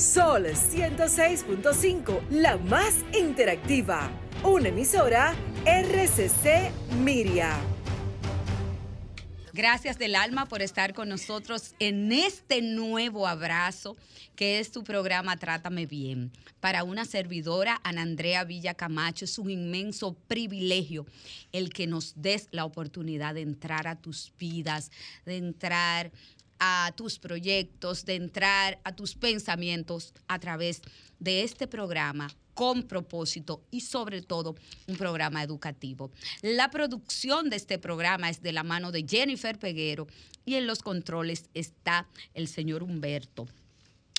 Sol 106.5, la más interactiva. Una emisora RCC Miria. Gracias del alma por estar con nosotros en este nuevo abrazo que es tu programa Trátame Bien. Para una servidora, Ana Andrea Villa Camacho, es un inmenso privilegio el que nos des la oportunidad de entrar a tus vidas, de entrar a tus proyectos, de entrar a tus pensamientos a través de este programa con propósito y sobre todo un programa educativo. La producción de este programa es de la mano de Jennifer Peguero y en los controles está el señor Humberto.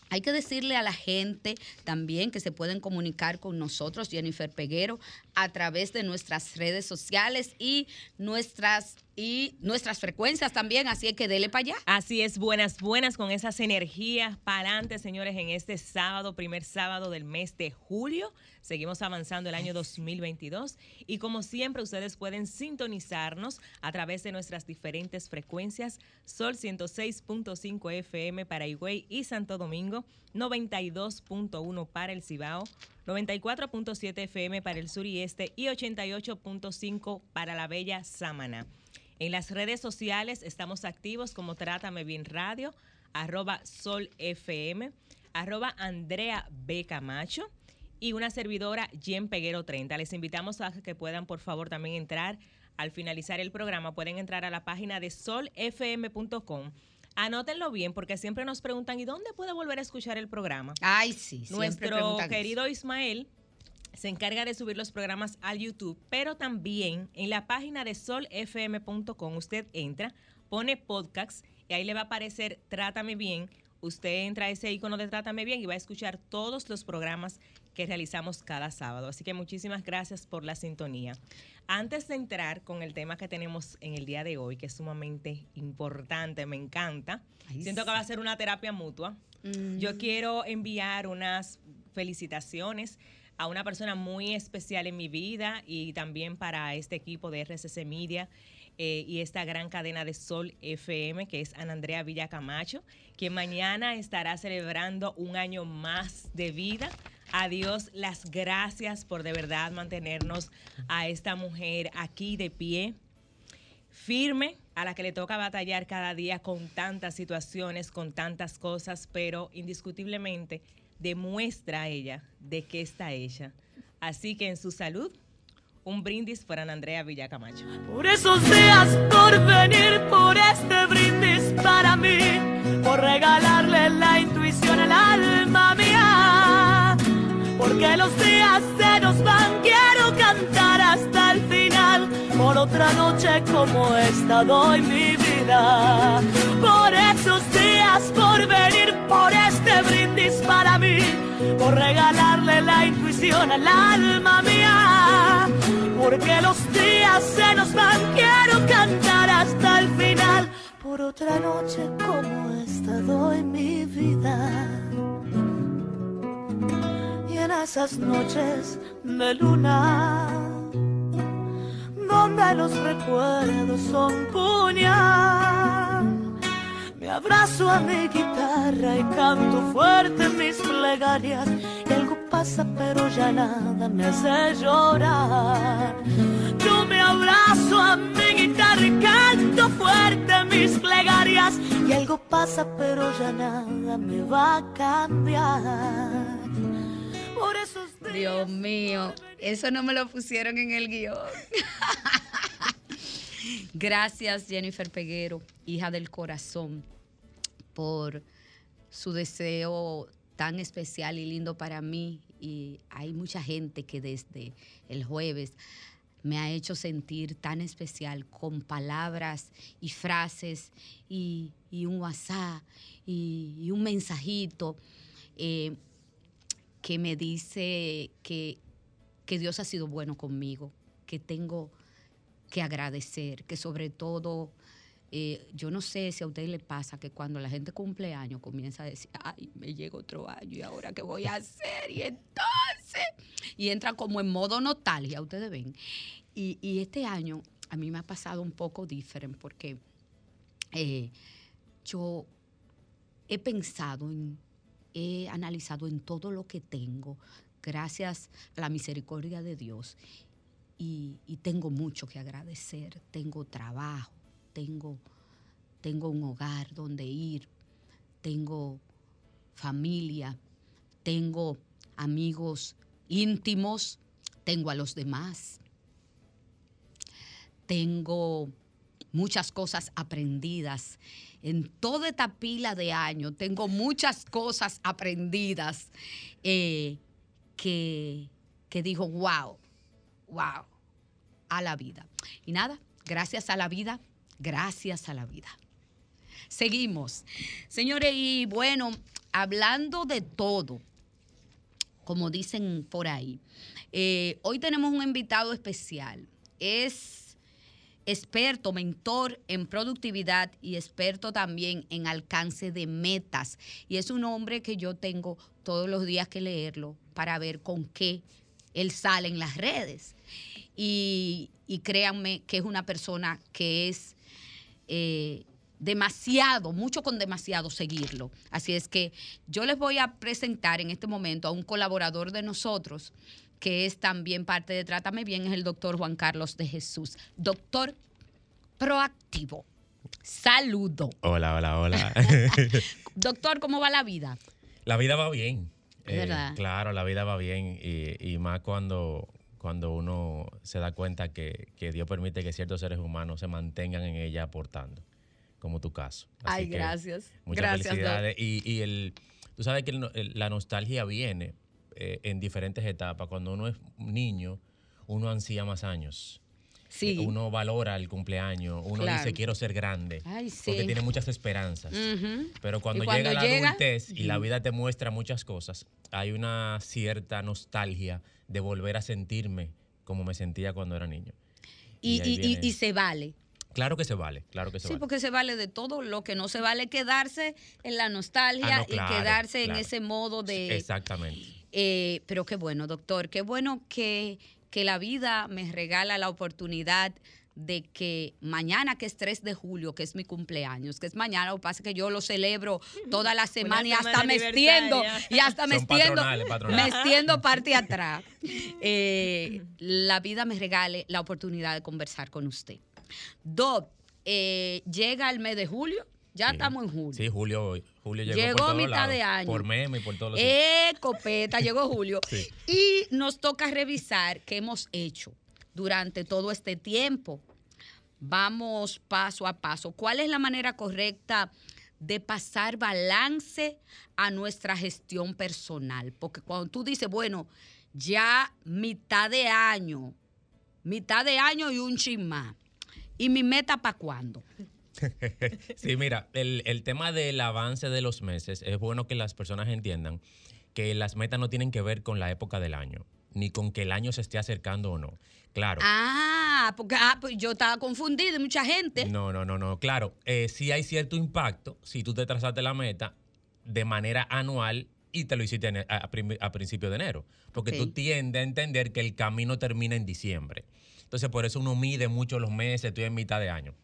Hay que decirle a la gente también que se pueden comunicar con nosotros, Jennifer Peguero, a través de nuestras redes sociales y nuestras y nuestras frecuencias también, así es que dele para allá. Así es, buenas, buenas con esas energías para adelante, señores, en este sábado, primer sábado del mes de julio. Seguimos avanzando el año 2022 y como siempre ustedes pueden sintonizarnos a través de nuestras diferentes frecuencias, Sol 106.5 FM para Higüey y Santo Domingo, 92.1 para el Cibao, 94.7 FM para el sur y este y 88.5 para la bella Sámana. En las redes sociales estamos activos como Trátame Bien Radio, arroba Sol FM, arroba Andrea B. Camacho y una servidora Jen Peguero 30. Les invitamos a que puedan por favor también entrar al finalizar el programa, pueden entrar a la página de solfm.com. Anótenlo bien porque siempre nos preguntan, ¿y dónde puede volver a escuchar el programa? Ay, sí. Nuestro querido Ismael se encarga de subir los programas al YouTube, pero también en la página de solfm.com usted entra, pone podcast y ahí le va a aparecer Trátame Bien. Usted entra a ese icono de Trátame Bien y va a escuchar todos los programas que realizamos cada sábado. Así que muchísimas gracias por la sintonía. Antes de entrar con el tema que tenemos en el día de hoy, que es sumamente importante, me encanta, siento que va a ser una terapia mutua. Yo quiero enviar unas felicitaciones a una persona muy especial en mi vida y también para este equipo de RCC Media. Eh, y esta gran cadena de Sol FM, que es Ana Andrea Villa Camacho, que mañana estará celebrando un año más de vida. A Dios las gracias por de verdad mantenernos a esta mujer aquí de pie, firme, a la que le toca batallar cada día con tantas situaciones, con tantas cosas, pero indiscutiblemente demuestra ella de qué está ella. Así que en su salud, un brindis por Ana Andrea Villacamacho. Por esos días, por venir, por este brindis para mí, por regalarle la intuición al alma mía. Porque los días se nos van, quiero cantar hasta el final. Por otra noche como esta doy mi vida. Por esos días, por venir, por este brindis para mí, por regalarle la intuición al alma mía. Porque los días se nos van, quiero cantar hasta el final. Por otra noche como esta doy mi vida. Y en esas noches de luna, donde los recuerdos son puñal me abrazo a mi guitarra y canto fuerte mis plegarias. Pasa, pero ya nada me hace llorar. Yo me abrazo a mi guitarra y canto fuerte mis plegarias. Y algo pasa, pero ya nada me va a cambiar. Por eso Dios mío, eso no me lo pusieron en el guion. Gracias, Jennifer Peguero, hija del corazón, por su deseo tan especial y lindo para mí. Y hay mucha gente que desde el jueves me ha hecho sentir tan especial con palabras y frases y, un WhatsApp y, un mensajito eh, que me dice que, que Dios ha sido bueno conmigo, que tengo que agradecer, que sobre todo, eh, yo no sé si a usted le pasa que cuando la gente cumple años comienza a decir, ay, me llega otro año y ahora qué voy a hacer y entonces, y entra como en modo nostalgia, ustedes ven. Y, este año a mí me ha pasado un poco diferente porque eh, yo he pensado en he analizado en todo lo que tengo, gracias a la misericordia de Dios. Y tengo mucho que agradecer. Tengo trabajo, tengo, tengo un hogar donde ir, tengo familia, tengo amigos íntimos, tengo a los demás, tengo muchas cosas aprendidas. En toda esta pila de años tengo muchas cosas aprendidas eh, que, que dijo, wow, wow, a la vida. Y nada, gracias a la vida, gracias a la vida. Seguimos. Señores, y bueno, hablando de todo, como dicen por ahí, eh, hoy tenemos un invitado especial. Es experto, mentor en productividad y experto también en alcance de metas. Y es un hombre que yo tengo todos los días que leerlo para ver con qué él sale en las redes. Y, y créanme que es una persona que es eh, demasiado, mucho con demasiado seguirlo. Así es que yo les voy a presentar en este momento a un colaborador de nosotros que es también parte de Trátame Bien, es el doctor Juan Carlos de Jesús. Doctor proactivo. Saludo. Hola, hola, hola. doctor, ¿cómo va la vida? La vida va bien. Verdad. Claro, la vida va bien y, y más cuando, cuando uno se da cuenta que, que Dios permite que ciertos seres humanos se mantengan en ella aportando, como tu caso. Así Ay, que gracias. Muchas gracias, felicidades. Y, y el, tú sabes que el no- el- la nostalgia viene eh, en diferentes etapas. Cuando uno es niño, uno ansía más años. Sí. Uno valora el cumpleaños, uno Claro. dice quiero ser grande, Ay, sí. porque tiene muchas esperanzas. Pero cuando, llega la llega, adultez y la vida te muestra muchas cosas, hay una cierta nostalgia de volver a sentirme como me sentía cuando era niño. Y, ahí y- y- viene- y se vale. Claro que se vale, claro que se Sí, vale. porque se vale de todo. Lo que no se vale es quedarse en la nostalgia Ah, no, claro, y quedarse en ese modo de... Exactamente. Eh, pero qué bueno, doctor, qué bueno que, que la vida me regala la oportunidad de que mañana, que es 3 de julio, que es mi cumpleaños, que es mañana, lo que pasa es que yo lo celebro toda la semana y hasta me extiendo, y hasta me extiendo, me extiendo parte atrás. Eh, la vida me regale la oportunidad de conversar con usted. Doc, eh, llega el mes de julio, ya Sí. estamos en julio. Sí, Julio, Julio llegó, Llegó por mitad lados, de año. Por meme y por todos los Eh, copeta, llegó Julio. Sí. Y nos toca revisar qué hemos hecho durante todo este tiempo. Vamos paso a paso. ¿Cuál es la manera correcta de pasar balance a nuestra gestión personal? Porque cuando tú dices, bueno, ya mitad de año, mitad de año y un chin más. ¿Y mi meta para cuándo? Sí, mira, el, el tema del avance de los meses, es bueno que las personas entiendan que las metas no tienen que ver con la época del año, ni con que el año se esté acercando o no. Claro. Ah, porque ah, pues yo estaba confundida, mucha gente. No, no, no, no. Claro, eh, sí hay cierto impacto si tú te trazaste la meta de manera anual y te lo hiciste en- a, a principio de enero. Porque Ok. tú tiendes a entender que el camino termina en diciembre. Entonces, por eso uno mide mucho los meses, estoy en mitad de año.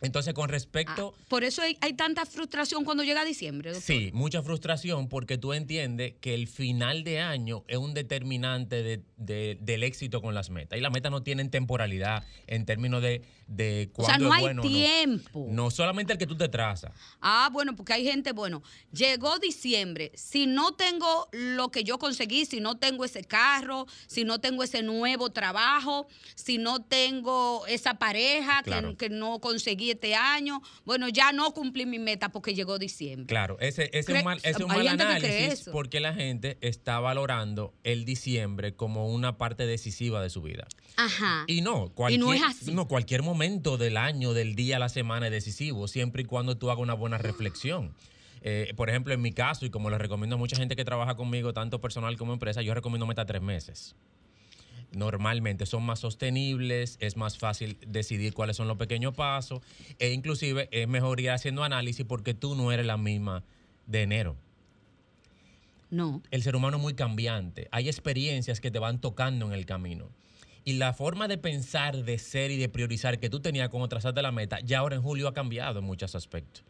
Entonces, con respecto... Ah, por eso hay, hay tanta frustración cuando llega diciembre, doctor. Sí, mucha frustración porque tú entiendes que el final de año es un determinante de- de- del éxito con las metas. Y las metas no tienen temporalidad en términos de, de O sea, cuándo no es hay bueno o no. tiempo. No solamente el que tú te trazas. Ah, bueno, porque hay gente, bueno, llegó diciembre, si no tengo lo que yo conseguí, si no tengo ese carro, si no tengo ese nuevo trabajo, si no tengo esa pareja que- Claro. que, no conseguí este año, bueno, ya no cumplí mi meta porque llegó diciembre. Claro, ese, ese es un mal, ese un análisis porque la gente está valorando el diciembre como una parte decisiva de su vida. Ajá. Y no, cualquier, no es así. no, cualquier momento del año, del día, la semana es decisivo, siempre y cuando tú hagas una buena reflexión. Eh, por ejemplo, en mi caso, y como les recomiendo a mucha gente que trabaja conmigo, tanto personal como empresa, yo recomiendo meta tres meses. Normalmente son más sostenibles, es más fácil decidir cuáles son los pequeños pasos, e inclusive es mejor ir haciendo análisis porque tú no eres la misma de enero No. el ser humano es muy cambiante. Hay experiencias que te van tocando en el camino. Y la forma de pensar, de ser y de priorizar que tú tenías cuando trazaste la meta, ya ahora en julio ha cambiado en muchos aspectos.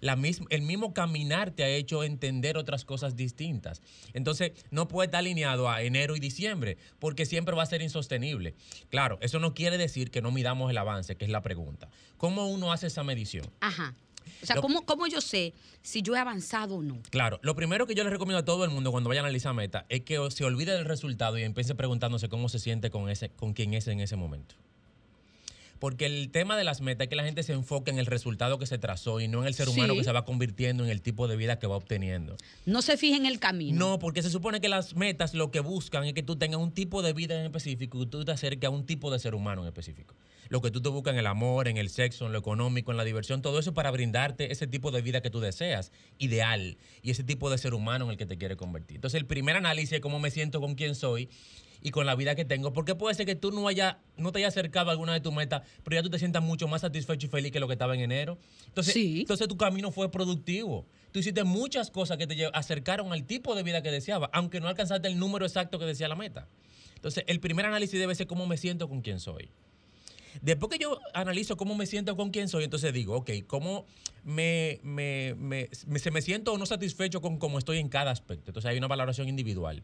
la el mismo caminar te ha hecho entender otras cosas distintas. Entonces, no puede estar alineado a enero y diciembre, porque siempre va a ser insostenible. Claro, eso no quiere decir que no midamos el avance, que es la pregunta. ¿Cómo uno hace esa medición? Ajá. O sea, Lo- ¿cómo, cómo yo sé si yo he avanzado o no? Claro, lo primero que yo le recomiendo a todo el mundo cuando vaya a analizar meta es que se olvide del resultado y empiece preguntándose cómo se siente con ese, con quién es en ese momento. Porque el tema de las metas es que la gente se enfoque en el resultado que se trazó y no en el ser humano Sí. que se va convirtiendo en el tipo de vida que va obteniendo. No se fije en el camino. No, porque se supone que las metas lo que buscan es que tú tengas un tipo de vida en específico y tú te acerques a un tipo de ser humano en específico. Lo que tú te buscas en el amor, en el sexo, en lo económico, en la diversión, todo eso para brindarte ese tipo de vida que tú deseas, ideal, y ese tipo de ser humano en el que te quieres convertir. Entonces, el primer análisis es cómo me siento con quién soy y con la vida que tengo, porque puede ser que tú no, haya, no te hayas acercado a alguna de tus metas, pero ya tú te sientas mucho más satisfecho y feliz que lo que estaba en enero. Entonces, Sí. entonces tu camino fue productivo. Tú hiciste muchas cosas que te acercaron al tipo de vida que deseaba, aunque no alcanzaste el número exacto que decía la meta. Entonces, el primer análisis debe ser cómo me siento con quién soy. Después que yo analizo cómo me siento con quién soy, entonces digo, ok, ¿cómo me, me- me- me- se me siento o no satisfecho con cómo estoy en cada aspecto? Entonces hay una valoración individual.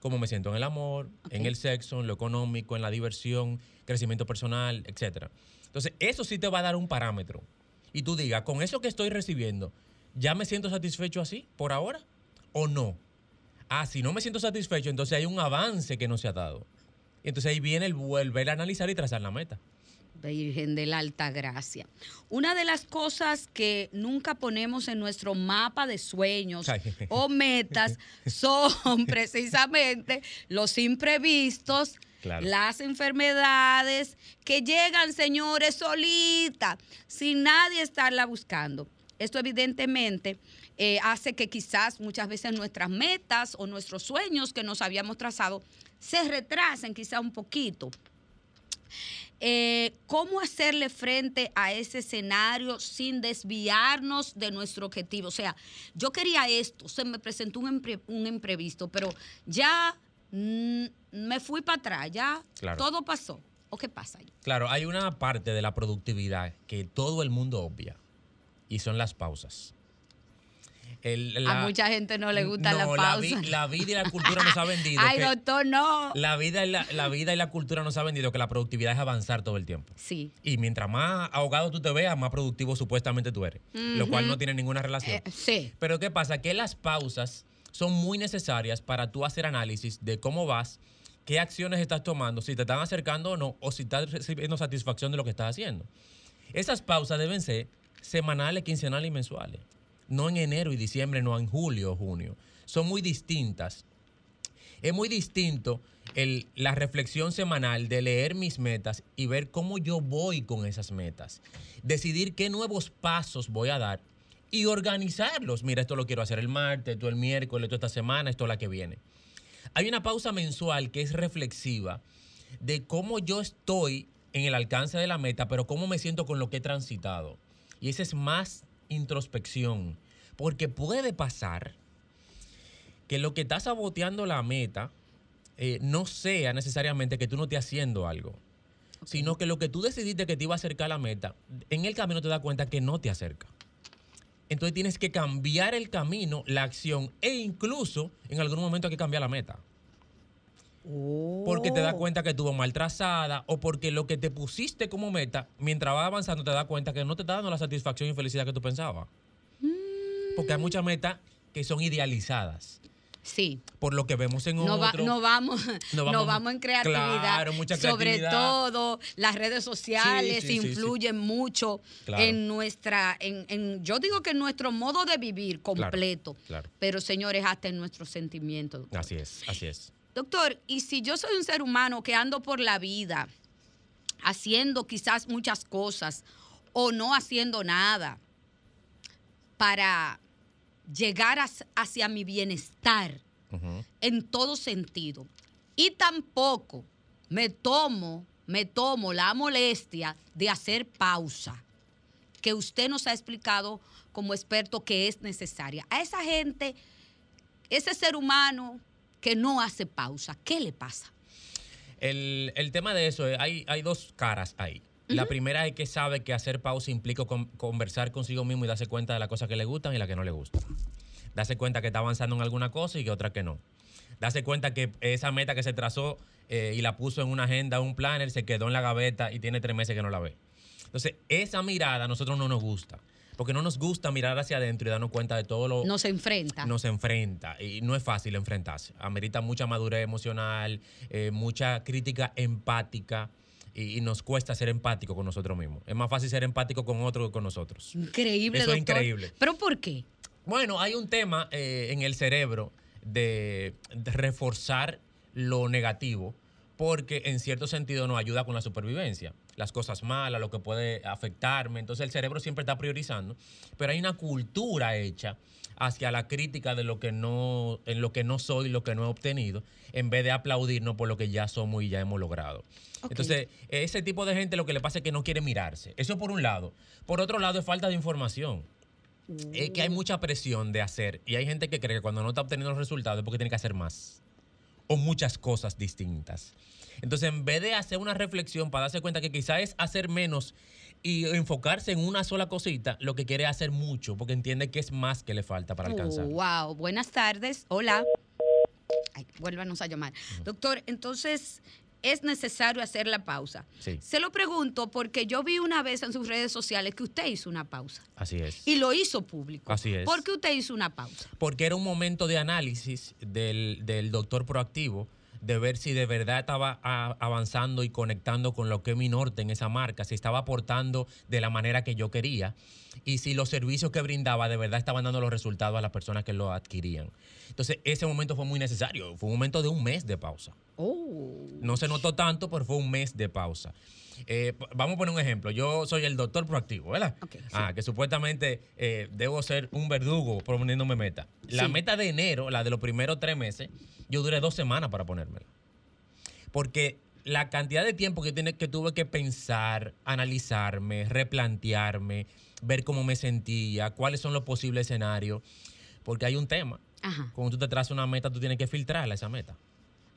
Cómo me siento en el amor, en el sexo, en lo económico, en la diversión, crecimiento personal, etc. Entonces, eso sí te va a dar un parámetro. Y tú digas, con eso que estoy recibiendo, ¿ya me siento satisfecho así por ahora o no? Ah, si no me siento satisfecho, entonces hay un avance que no se ha dado. Entonces ahí viene el volver a analizar y trazar la meta. Virgen de la Alta Gracia. Una de las cosas que nunca ponemos en nuestro mapa de sueños Ay. o metas son precisamente los imprevistos, Claro. las enfermedades que llegan, señores, solitas, sin nadie estarla buscando. Esto evidentemente eh, hace que quizás muchas veces nuestras metas o nuestros sueños que nos habíamos trazado se retrasen quizás un poquito. Eh, ¿Cómo hacerle frente a ese escenario sin desviarnos de nuestro objetivo? O sea, yo quería esto, se me presentó un, impre- un imprevisto, pero ya mm, me fui para atrás, ya Claro. todo pasó. ¿O qué pasa ahí? Claro, hay una parte de la productividad que todo el mundo obvia y son las pausas. El- a la- mucha gente no le gusta la no, pausa. vi- la vida y la cultura nos ha vendido. Ay, que- doctor, no. la, vida y la, la vida y la cultura nos ha vendido que la productividad es avanzar todo el tiempo. Sí. Y mientras más ahogado tú te veas, más productivo supuestamente tú eres. Lo cual no tiene ninguna relación. Eh, sí. Pero ¿qué pasa? Que las pausas son muy necesarias para tú hacer análisis de cómo vas, qué acciones estás tomando, si te están acercando o no, o si estás recibiendo satisfacción de lo que estás haciendo. Esas pausas deben ser semanales, quincenales y mensuales. No en enero y diciembre, no en julio o junio. Son muy distintas. Es muy distinto el- la reflexión semanal de leer mis metas y ver cómo yo voy con esas metas. Decidir qué nuevos pasos voy a dar y organizarlos. Mira, esto lo quiero hacer el martes, esto el miércoles, esto esta semana, esto la que viene. Hay una pausa mensual que es reflexiva de cómo yo estoy en el alcance de la meta, pero cómo me siento con lo que he transitado. Y esa es más introspección, porque puede pasar que lo que está saboteando la meta eh, no sea necesariamente que tú no estés haciendo algo, sino que lo que tú decidiste que te iba a acercar a la meta, en el camino te das cuenta que no te acerca. Entonces tienes que cambiar el camino, la acción e incluso en algún momento hay que cambiar la meta. Porque te das cuenta que estuvo mal trazada o porque lo que te pusiste como meta, mientras vas avanzando, te das cuenta que no te está dando la satisfacción y felicidad que tú pensabas. Porque hay muchas metas que son idealizadas Sí. por lo que vemos en No, va- otro. no vamos, No no vamos- en creatividad. Claro, mucha Sobre creatividad. todo, las redes sociales Sí, sí, sí, influyen mucho Claro. en nuestra, en, en- yo digo que en nuestro modo de vivir completo. claro. Pero señores, hasta en nuestros sentimientos. Así es, así es. Doctor, y si yo soy un ser humano que ando por la vida haciendo quizás muchas cosas o no haciendo nada para llegar hacia mi bienestar en todo sentido y tampoco me tomo, me tomo la molestia de hacer pausa que usted nos ha explicado como experto que es necesaria. A esa gente, ese ser humano que no hace pausa, ¿qué le pasa? El, el tema de eso, es, hay, hay dos caras ahí. La primera es que sabe que hacer pausa implica con- conversar consigo mismo y darse cuenta de las cosas que le gustan y las que no le gustan. Darse cuenta que está avanzando en alguna cosa y que otra que no. Darse cuenta que esa meta que se trazó eh, y la puso en una agenda, un planner, se quedó en la gaveta y tiene tres meses que no la ve. Entonces, esa mirada a nosotros no nos gusta. Porque no nos gusta mirar hacia adentro y darnos cuenta de todo lo, No se enfrenta. nos enfrenta y no es fácil enfrentarse. Amerita mucha madurez emocional, eh, mucha crítica empática y, nos cuesta ser empático con nosotros mismos. Es más fácil ser empático con otro que con nosotros. Increíble, Eso es increíble. ¿Pero por qué? Bueno, hay un tema eh, en el cerebro de, de reforzar lo negativo porque en cierto sentido nos ayuda con la supervivencia. Las cosas malas, lo que puede afectarme. Entonces el cerebro siempre está priorizando. Pero hay una cultura hecha hacia la crítica de lo que no, en lo que no soy, lo que no he obtenido, en vez de aplaudirnos por lo que ya somos y ya hemos logrado. Entonces, ese tipo de gente lo que le pasa es que no quiere mirarse. Eso por un lado. Por otro lado, es falta de información. Es que hay mucha presión de hacer y hay gente que cree que cuando no está obteniendo los resultados es porque tiene que hacer más o muchas cosas distintas. Entonces, en vez de hacer una reflexión para darse cuenta que quizá es hacer menos y enfocarse en una sola cosita, lo que quiere es hacer mucho porque entiende que es más que le falta para alcanzar. Wow, buenas tardes. Hola. Ay, vuélvanos a llamar. Doctor, entonces es necesario hacer la pausa. Sí. Se lo pregunto porque yo vi una vez en sus redes sociales que usted hizo una pausa Así es. y lo hizo público. Así es. ¿Por qué usted hizo una pausa? Porque era un momento de análisis del, del doctor proactivo, de ver si de verdad estaba avanzando y conectando con lo que es mi norte en esa marca, si estaba aportando de la manera que yo quería y si los servicios que brindaba de verdad estaban dando los resultados a las personas que lo adquirían. Entonces, ese momento fue muy necesario. Fue un momento de un mes de pausa. Oh. No se notó tanto, pero fue un mes de pausa. Eh, vamos a poner un ejemplo. Yo soy el doctor proactivo, ¿verdad? Sí. Ah, que supuestamente eh, debo ser un verdugo proponiéndome meta. La Sí. meta de enero, la de los primeros tres meses, yo duré dos semanas para ponérmela. Porque la cantidad de tiempo que, tiene, que tuve que pensar, analizarme, replantearme, ver cómo me sentía, cuáles son los posibles escenarios. Porque hay un tema. Ajá. Cuando tú te trazas una meta, tú tienes que filtrarla, esa meta.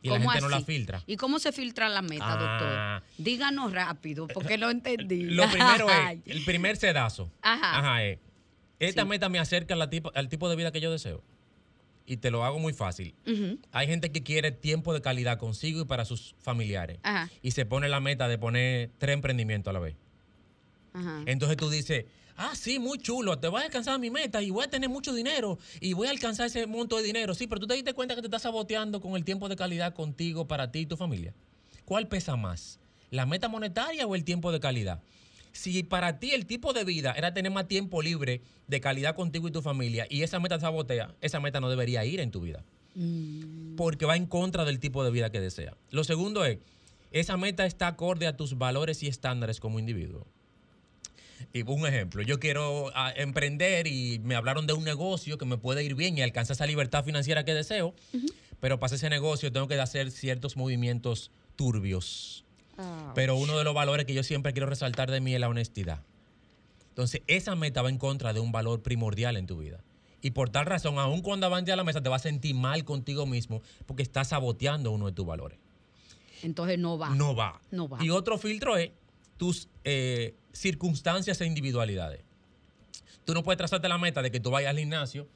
Y la ¿Cómo gente no la filtra. ¿Y cómo se filtra la meta, Ah. doctor? Díganos rápido, porque no entendí. Lo primero es, el primer sedazo. Ajá. es, esta Sí. meta me acerca a la tipo- al tipo de vida que yo deseo. Y te lo hago muy fácil. Hay gente que quiere tiempo de calidad consigo y para sus familiares. Ajá. Y se pone la meta de poner tres emprendimientos a la vez. Ajá. Entonces tú dices, ah, sí, muy chulo, te voy a alcanzar mi meta y voy a tener mucho dinero y voy a alcanzar ese monto de dinero. Sí, pero tú te diste cuenta que te estás saboteando con el tiempo de calidad contigo, para ti y tu familia. ¿Cuál pesa más? ¿La meta monetaria o el tiempo de calidad? Si para ti el tipo de vida era tener más tiempo libre de calidad contigo y tu familia y esa meta te sabotea, esa meta no debería ir en tu vida porque va en contra del tipo de vida que desea. Lo segundo es, esa meta está acorde a tus valores y estándares como individuo. Y un ejemplo, yo quiero ah, emprender y me hablaron de un negocio que me puede ir bien y alcanzar esa libertad financiera que deseo, pero para ese negocio tengo que hacer ciertos movimientos turbios. Pero uno de los valores que yo siempre quiero resaltar de mí es la honestidad. Entonces, esa meta va en contra de un valor primordial en tu vida. Y por tal razón, aun cuando avance a la mesa, te vas a sentir mal contigo mismo porque estás saboteando uno de tus valores. Entonces no va. No va. No va. Y otro filtro es tus eh, circunstancias e individualidades. Tú no puedes trazarte la meta de que tú vayas al gimnasio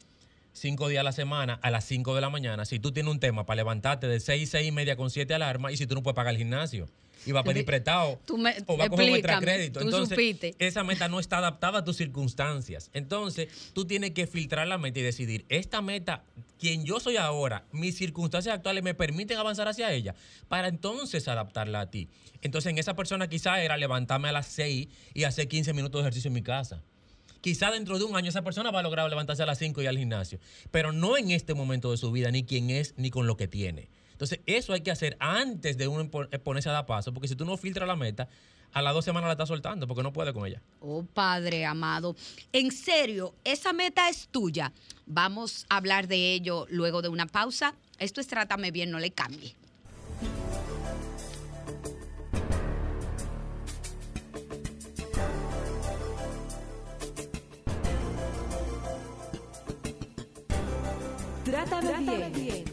cinco días a la semana a las 5 de la mañana si tú tienes un tema para levantarte de 6, 6 y media con 7 alarmas y si tú no puedes pagar el gimnasio y va a pedir prestado Tú me- o va a coger explícame, crédito. tú Entonces, supiste. esa meta no está adaptada a tus circunstancias. Entonces, tú tienes que filtrar la meta y decidir, esta meta, quien yo soy ahora, mis circunstancias actuales me permiten avanzar hacia ella, para entonces adaptarla a ti. Entonces, en esa persona quizá era levantarme a las 6 y hacer 15 minutos de ejercicio en mi casa. Quizá dentro de un año esa persona va a lograr levantarse a las 5 y ir al gimnasio, pero no en este momento de su vida, ni quién es, ni con lo que tiene. Entonces, eso hay que hacer antes de uno pon- ponerse a dar paso, porque si tú no filtras la meta, a las dos semanas la estás soltando, porque no puede con ella. Oh, Padre amado. En serio, esa meta es tuya. Vamos a hablar de ello luego de una pausa. Esto es Trátame Bien, no le cambie. Trátame bien.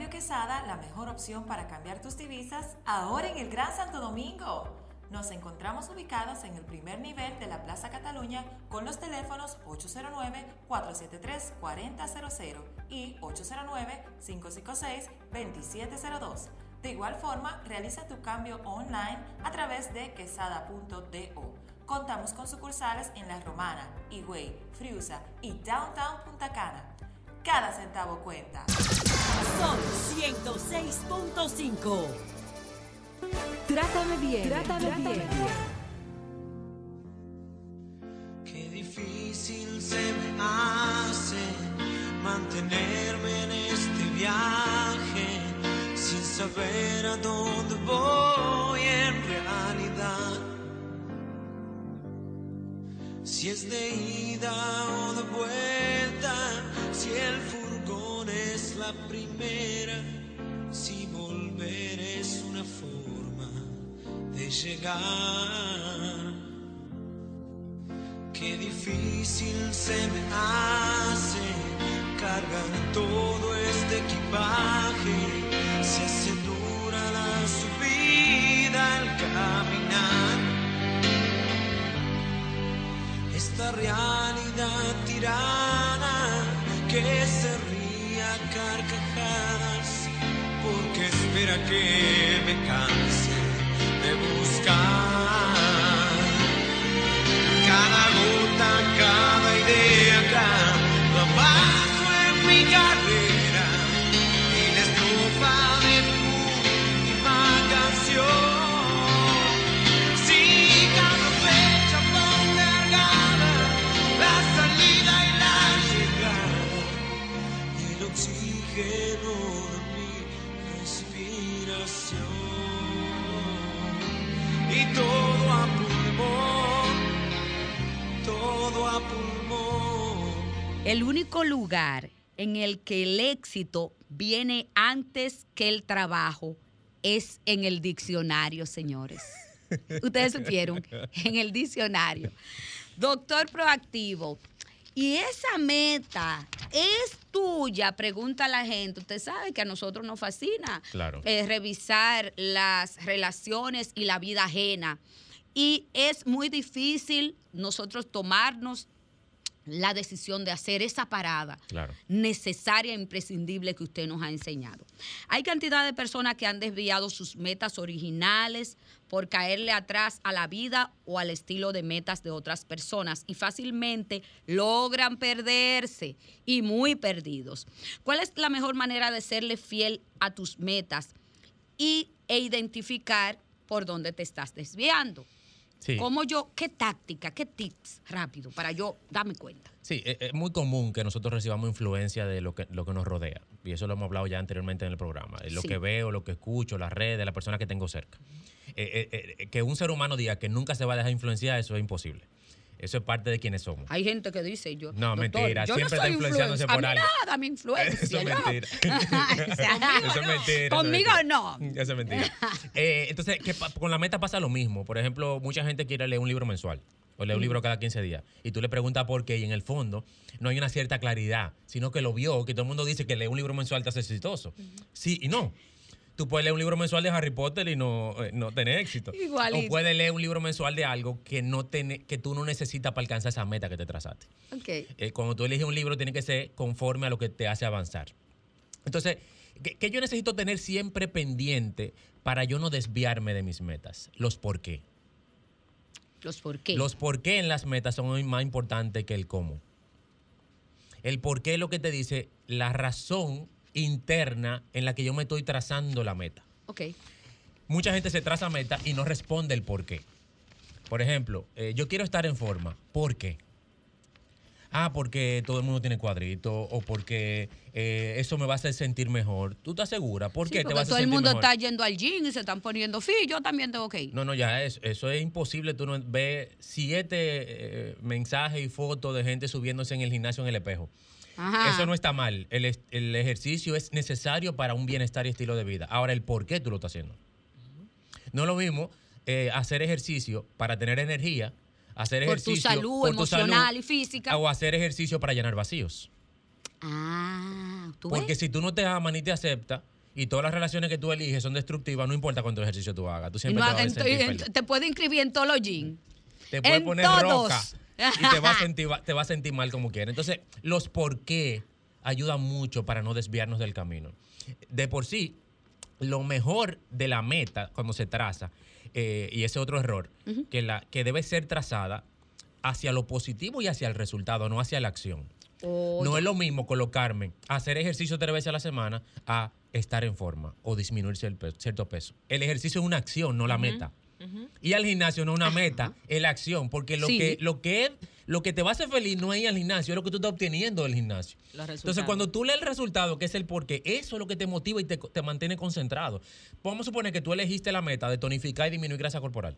La mejor opción para cambiar tus divisas, ahora en el Gran Santo Domingo. Nos encontramos ubicados en el primer nivel de la Plaza Cataluña con los teléfonos 809-473-4000 y 809-556-2702. De igual forma, realiza tu cambio online a través de quesada.do. Contamos con sucursales en La Romana, Higüey, Friusa y Downtown Punta Cana. Cada centavo cuenta. Son 106.5. Trátame bien, trátame, bien. Qué difícil se me hace mantenerme en este viaje sin saber a dónde voy en realidad. Si es de ida o de vuelta, el furgón es la primera, si volver es una forma de llegar. Qué difícil se me hace cargar todo este equipaje. Se hace dura la subida al caminar. Esta realidad tirana que se ríe a carcajadas porque espera que me canse de buscar de mi respiración y todo a pulmón todo a pulmón. El único lugar en el que el éxito viene antes que el trabajo es en el diccionario, señores. Ustedes supieron, en el diccionario. Doctor proactivo. Y esa meta es tuya, pregunta la gente. Usted sabe que a nosotros nos fascina Claro. eh, revisar las relaciones y la vida ajena. Y es muy difícil nosotros tomarnos la decisión de hacer esa parada Claro. necesaria e imprescindible que usted nos ha enseñado. Hay cantidad de personas que han desviado sus metas originales por caerle atrás a la vida o al estilo de metas de otras personas y fácilmente logran perderse y muy perdidos. ¿Cuál es la mejor manera de serle fiel a tus metas y, e identificar por dónde te estás desviando? Sí. ¿Cómo yo, qué táctica, qué tips rápido para yo darme cuenta? Sí, e- es muy común que nosotros recibamos influencia de lo que, lo que nos rodea. Y eso lo hemos hablado ya anteriormente en el programa. Eh, Lo Sí. que veo, lo que escucho, las redes, las personas que tengo cerca. Eh, eh, eh, que un ser humano diga que nunca se va a dejar influenciar, eso es imposible. Eso es parte de quienes somos. Hay gente que dice yo. No, "Doctor, mentira, Yo siempre no está soy influenciándose influencer. por algo". nada me influencia. Eso es mentira. Eso es mentira. Conmigo no. Eso es mentira. Eh, entonces, ¿qué pa- con la meta pasa lo mismo. Por ejemplo, mucha gente quiere leer un libro mensual o leer un libro cada 15 días. Y tú le preguntas por qué y en el fondo no hay una cierta claridad, sino que lo vio, que todo el mundo dice que leer un libro mensual te hace exitoso. Sí y no. Tú puedes leer un libro mensual de Harry Potter y no, eh, no tener éxito. Igualito. O puedes leer un libro mensual de algo que, no tiene, que tú no necesitas para alcanzar esa meta que te trazaste. Ok. Eh, cuando tú eliges un libro, tiene que ser conforme a lo que te hace avanzar. Entonces, ¿qué, qué yo necesito tener siempre pendiente para yo no desviarme de mis metas? Los por qué. Los por qué. Los por qué en las metas son más importantes que el cómo. El por qué es lo que te dice la razón interna en la que yo me estoy trazando la meta. Ok. Mucha gente se traza meta y no responde el por qué. Por ejemplo, eh, yo quiero estar en forma. ¿Por qué? Ah, porque todo el mundo tiene cuadrito o porque eh, eso me va a hacer sentir mejor. ¿Tú estás segura? ¿Por Sí, qué te vas a todo el sentir mundo mejor? está yendo al gym y se están poniendo fit, yo también tengo que ir. No, no, ya es, eso es imposible. Tú no ves siete eh, mensajes y fotos de gente subiéndose en el gimnasio en el espejo. Ajá. Eso no está mal. El, ejercicio es necesario para un bienestar y estilo de vida. Ahora, el por qué tú lo estás haciendo. No es lo mismo eh, hacer ejercicio para tener energía, hacer Por tu ejercicio salud por tu emocional salud, y física. o hacer ejercicio para llenar vacíos. Ah, ¿tú ves? Porque si tú no te amas ni te aceptas y todas las relaciones que tú eliges son destructivas, no importa cuánto ejercicio tú hagas. Tú siempre no te vas a sentir feliz. te puede inscribir en todos los gyms. Te puede en poner todos. roca y te va, a sentir, te a sentir mal como quiera. Entonces, los por qué ayudan mucho para no desviarnos del camino. De por sí, lo mejor de la meta cuando se traza, eh, y ese otro error, que, la, que debe ser trazada hacia lo positivo y hacia el resultado, no hacia la acción. No es lo mismo colocarme hacer ejercicio tres veces a la semana a estar en forma o disminuir cier- cierto peso. El ejercicio es una acción, no la meta. Y al gimnasio no es una meta, es la acción, porque lo Sí. que lo que es- lo que te va a hacer feliz no es ir al gimnasio, es lo que tú estás obteniendo del gimnasio. Entonces, cuando tú lees el resultado, que es el porqué, eso es lo que te motiva y te, te mantiene concentrado. Vamos a suponer que tú elegiste la meta de tonificar y disminuir grasa corporal.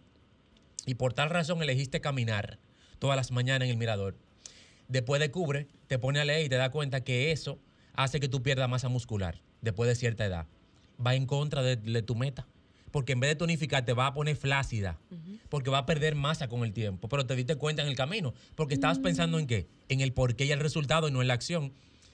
Y por tal razón elegiste caminar todas las mañanas en el mirador. Después de cubre, te pone a leer y te da cuenta que eso hace que tú pierdas masa muscular después de cierta edad. Va en contra de, de tu meta. Porque en vez de tonificar, te va a poner flácida. Porque va a perder masa con el tiempo. Pero te diste cuenta en el camino. Porque estabas pensando en qué? En el porqué y el resultado y no en la acción.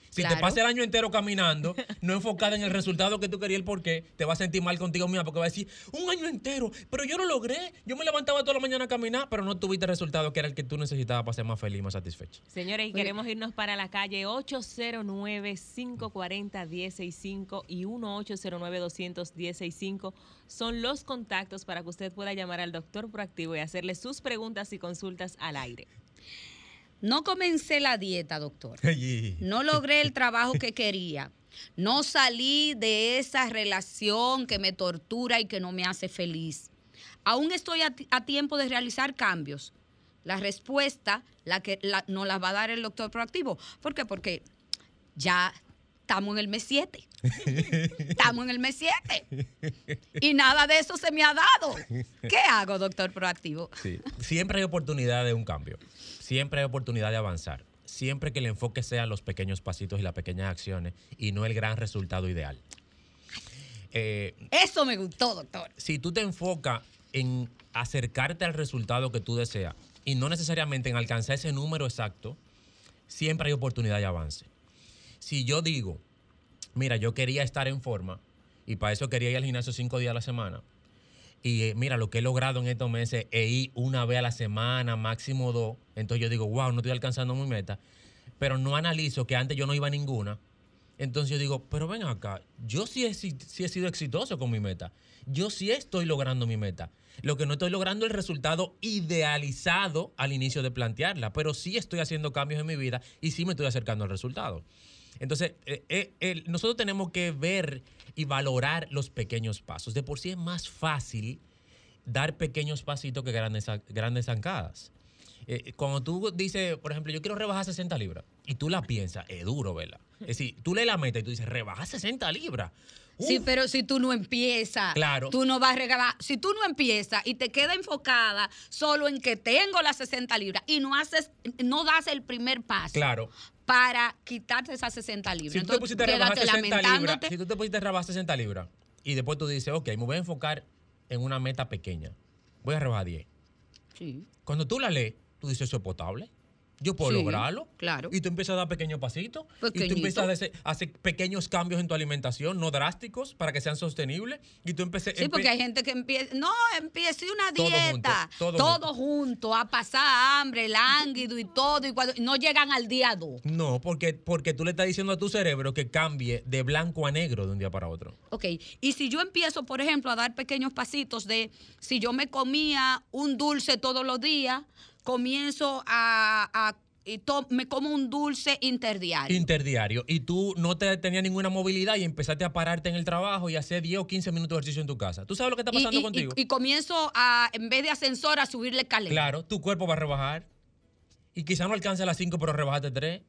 Si te pasas el año entero caminando, no enfocada en el resultado que tú querías y el porqué, te vas a sentir mal contigo misma porque vas a decir, un año entero, pero yo lo logré. Yo me levantaba toda la mañana a caminar, pero no tuviste el resultado que era el que tú necesitabas para ser más feliz y más satisfecho. Señores, y queremos irnos para la calle 809-540-165 y 1-809-200-165 son los contactos para que usted pueda llamar al doctor proactivo y hacerle sus preguntas y consultas al aire. No comencé la dieta, doctor. No logré el trabajo que quería. No salí de esa relación que me tortura y que no me hace feliz. Aún estoy a, ti- a tiempo de realizar cambios. La respuesta la que la- nos la va a dar el doctor proactivo. ¿Por qué? Porque ya estamos en el mes 7. Estamos en el mes 7. Y nada de eso se me ha dado. ¿Qué hago, doctor proactivo? Sí. Siempre hay oportunidad de un cambio. Siempre hay oportunidad de avanzar. Siempre que el enfoque sea los pequeños pasitos y las pequeñas acciones y no el gran resultado ideal. Eh, Eso me gustó, doctor. si tú te enfocas en acercarte al resultado que tú deseas y no necesariamente en alcanzar ese número exacto, siempre hay oportunidad de avance. Si yo digo, mira, yo quería estar en forma y para eso quería ir al gimnasio cinco días a la semana, y eh, mira lo que he logrado en estos meses e ir una vez a la semana, máximo dos, entonces yo digo, wow, no estoy alcanzando mi meta, pero no analizo que antes yo no iba a ninguna. Entonces yo digo, pero ven acá, yo sí he, sí he sido exitoso con mi meta. Yo sí estoy logrando mi meta. Lo que no estoy logrando es el resultado idealizado al inicio de plantearla, pero sí estoy haciendo cambios en mi vida y sí me estoy acercando al resultado. Entonces, eh, eh, nosotros tenemos que ver y valorar los pequeños pasos. De por sí es más fácil dar pequeños pasitos que grandes, grandes zancadas. Eh, cuando tú dices, por ejemplo, yo quiero rebajar 60 libras y tú la piensas, es duro, ¿verdad? Es decir, tú lees la meta y tú dices, rebajar 60 libras. Sí, pero si tú no empiezas, Claro. tú no vas a regalar. Si tú no empiezas y te quedas enfocada solo en que tengo las 60 libras y no haces, no das el primer paso Claro. para quitarte esas 60 libras. Si tú te pusiste a rebajar quédate 60 libras, lamentándote. si tú te pusiste a rebajar 60 libras y después tú dices, ok, me voy a enfocar en una meta pequeña, voy a rebajar 10. Sí. Cuando tú la lees, tú dices, eso es potable. Yo puedo Sí, lograrlo. claro. Y tú empiezas a dar pequeños pasitos. Y tú empiezas a hacer, a hacer pequeños cambios en tu alimentación, no drásticos, para que sean sostenibles. Y tú empiezas... Sí, porque hay gente que empieza, no, empiece una Todo dieta, junto, todo todo, junto, a pasar hambre, lánguido y todo, y cuando no llegan al día 2. No, porque, porque tú le estás diciendo a tu cerebro que cambie de blanco a negro de un día para otro. Ok, y si yo empiezo, por ejemplo, a dar pequeños pasitos de si yo me comía un dulce todos los días, comienzo a, a- y to- me como un dulce interdiario. Interdiario. Y tú no te tenías ninguna movilidad y empezaste a pararte en el trabajo y hacer 10 o 15 minutos de ejercicio en tu casa. ¿Tú sabes lo que está pasando y, contigo? y- y comienzo a, en vez de ascensor, a subirle escalera. Claro, tu cuerpo va a rebajar. y quizá no alcance las 5, pero rebajaste 3.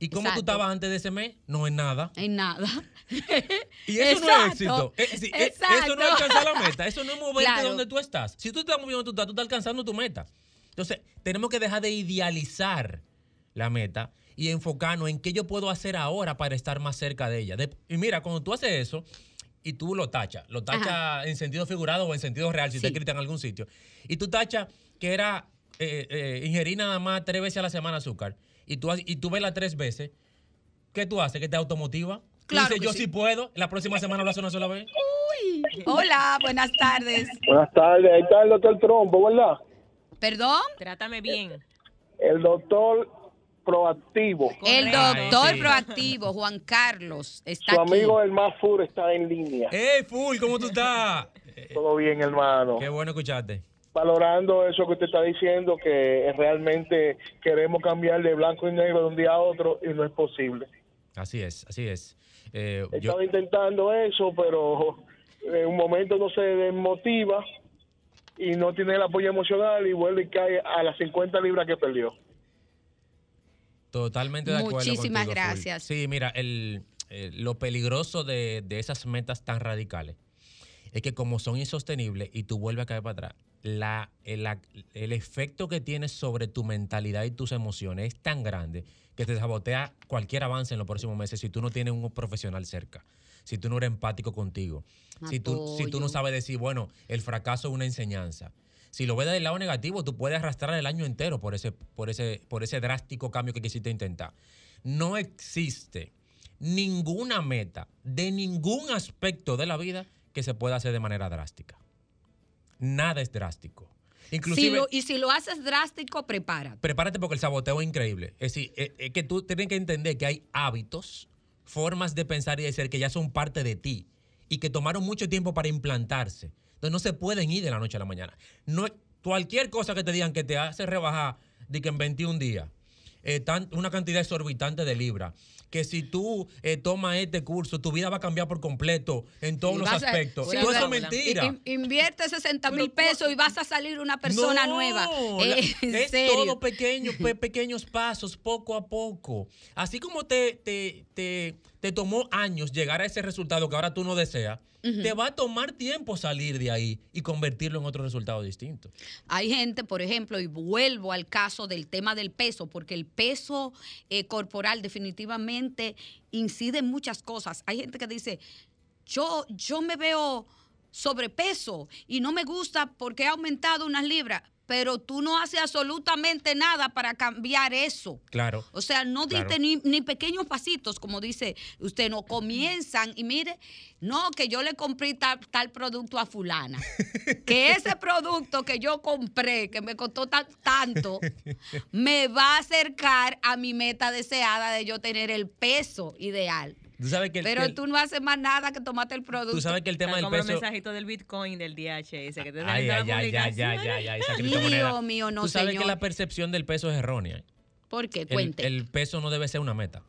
¿Y cómo tú Exacto. estabas antes de ese mes? No es nada. En nada. Y eso no es éxito. Eh, sí, eh, Exacto. eso no es alcanzar la meta. Eso no es moverte Claro. donde tú estás. Si tú estás moviendo donde tú estás, tú estás alcanzando tu meta. Entonces, tenemos que dejar de idealizar la meta y enfocarnos en qué yo puedo hacer ahora para estar más cerca de ella. De- y mira, cuando tú haces eso y tú lo tachas, lo tachas en sentido figurado o en sentido real, si Sí. te escrito en algún sitio, y tú tachas que era eh, eh, ingerir nada más tres veces a la semana azúcar, y tú, y tú ves las tres veces, ¿qué tú haces? ¿Que te automotiva? Claro dices, yo sí. sí puedo, la próxima semana lo haces una sola vez. Hola, buenas tardes. Buenas tardes, ahí está el doctor Trompo, ¿verdad? ¿Perdón? Trátame bien. El doctor proactivo. El doctor sí. proactivo, Juan Carlos, está Su aquí. amigo el más fur está en línea. ¡Eh, Full! ¿Cómo tú estás? Todo bien, hermano. Qué bueno escucharte. Valorando eso que usted está diciendo, que realmente queremos cambiar de blanco y negro de un día a otro y no es posible. Así es, así es. Eh, yo, estado intentando eso, pero en un momento no se desmotiva y no tiene el apoyo emocional y vuelve y cae a las 50 libras que perdió. Totalmente de acuerdo. Muchísimas contigo, Full. gracias. Sí, mira, el, eh, lo peligroso de, de esas metas tan radicales es que como son insostenibles y tú vuelves a caer para atrás, la, el, la- el efecto que tienes sobre tu mentalidad y tus emociones es tan grande que te sabotea cualquier avance en los próximos meses si tú no tienes un profesional cerca, si tú no eres empático contigo, si tú, si tú no sabes decir, bueno, el fracaso es una enseñanza. Si lo ves del lado negativo, tú puedes arrastrar el año entero por ese, por ese, por ese drástico cambio que quisiste intentar. No existe ninguna meta de ningún aspecto de la vida que se pueda hacer de manera drástica. Nada es drástico. Si Inclusive, lo- y si lo haces drástico, prepárate. prepárate porque el saboteo es increíble. Es decir, es, es que tú tienes que entender que hay hábitos, formas de pensar y de ser que ya son parte de ti y que tomaron mucho tiempo para implantarse. Entonces no se pueden ir de la noche a la mañana. No, cualquier cosa que te digan que te hace rebajar de que en 21 días, eh, tan- una cantidad exorbitante de libras, que si tú eh, tomas este curso, tu vida va a cambiar por completo en todos los a- aspectos. sí, Todo eso es mentira. in- Invierte 60 mil pesos y vas a salir una persona No, nueva. Eh, es serio. todo pequeño, pe- pequeños pasos, poco a poco. Así como te, te, te, te tomó años llegar a ese resultado que ahora tú no deseas, te va a tomar tiempo salir de ahí y convertirlo en otro resultado distinto. Hay gente, por ejemplo, y vuelvo al caso del tema del peso, porque el peso eh, corporal definitivamente incide en muchas cosas. Hay gente que dice, yo, yo me veo sobrepeso y no me gusta porque he aumentado unas libras, pero tú no haces absolutamente nada para cambiar eso. Claro. O sea, no Claro. diste ni, ni pequeños pasitos, como dice usted, no comienzan y mire, no, que yo le compré tal, tal producto a fulana. que ese producto que yo compré, que me costó tan- tanto, me va a acercar a mi meta deseada de yo tener el peso ideal. Tú sabes que el, Pero que el- tú no haces más nada que tomarte el producto. tú sabes que el tema del como los peso... mensajitos del Bitcoin, del DHS, que te Ay, ay, ay, las ay, ay, ay. Dios mío, no, Tú sabes señor. que la percepción del peso es errónea. ¿Por qué? El, Cuente. el peso no debe ser una meta.